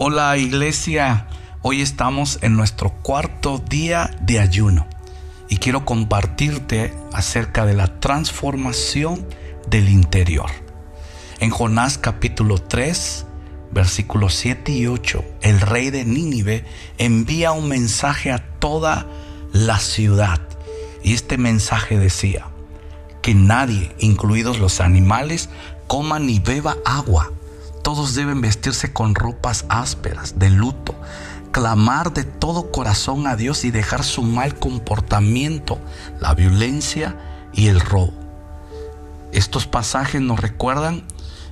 Hola iglesia, hoy estamos en nuestro cuarto día de ayuno. Y quiero compartirte acerca de la transformación del interior. En Jonás capítulo 3, versículos 7 y 8, el rey de Nínive envía un mensaje a toda la ciudad. Y este mensaje decía que nadie, incluidos los animales, coma ni beba agua todos deben vestirse con ropas ásperas, de luto, clamar de todo corazón a Dios y dejar su mal comportamiento, la violencia y el robo. Estos pasajes nos recuerdan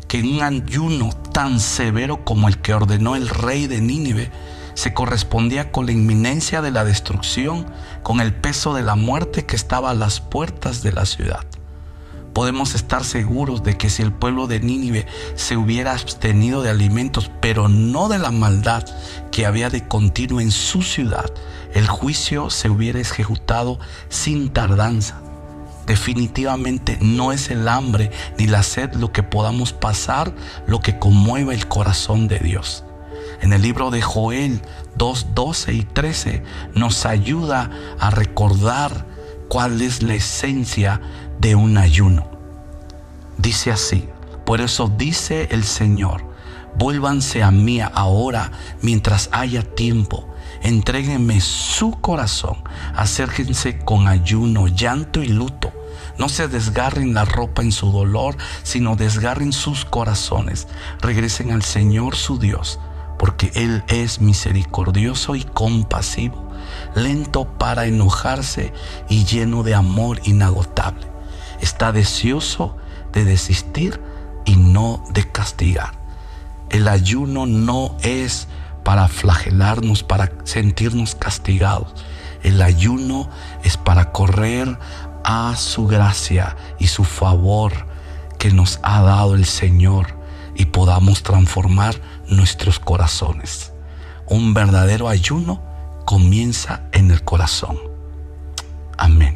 que en un ayuno tan severo como el que ordenó el rey de Nínive, se correspondía con la inminencia de la destrucción, con el peso de la muerte que estaba a las puertas de la ciudad podemos estar seguros de que si el pueblo de Nínive se hubiera abstenido de alimentos, pero no de la maldad que había de continuo en su ciudad, el juicio se hubiera ejecutado sin tardanza. Definitivamente no es el hambre ni la sed lo que podamos pasar, lo que conmueva el corazón de Dios. En el libro de Joel 2, 12 y 13 nos ayuda a recordar cuál es la esencia de un ayuno. Dice así, por eso dice el Señor, vuélvanse a mí ahora mientras haya tiempo, entréguenme su corazón, acérquense con ayuno, llanto y luto. No se desgarren la ropa en su dolor, sino desgarren sus corazones. Regresen al Señor su Dios, porque Él es misericordioso y compasivo, lento para enojarse y lleno de amor inagotable está deseoso de desistir y no de castigar. El ayuno no es para flagelarnos, para sentirnos castigados. El ayuno es para correr a su gracia y su favor que nos ha dado el Señor y podamos transformar nuestros corazones. Un verdadero ayuno comienza en el corazón. Amén.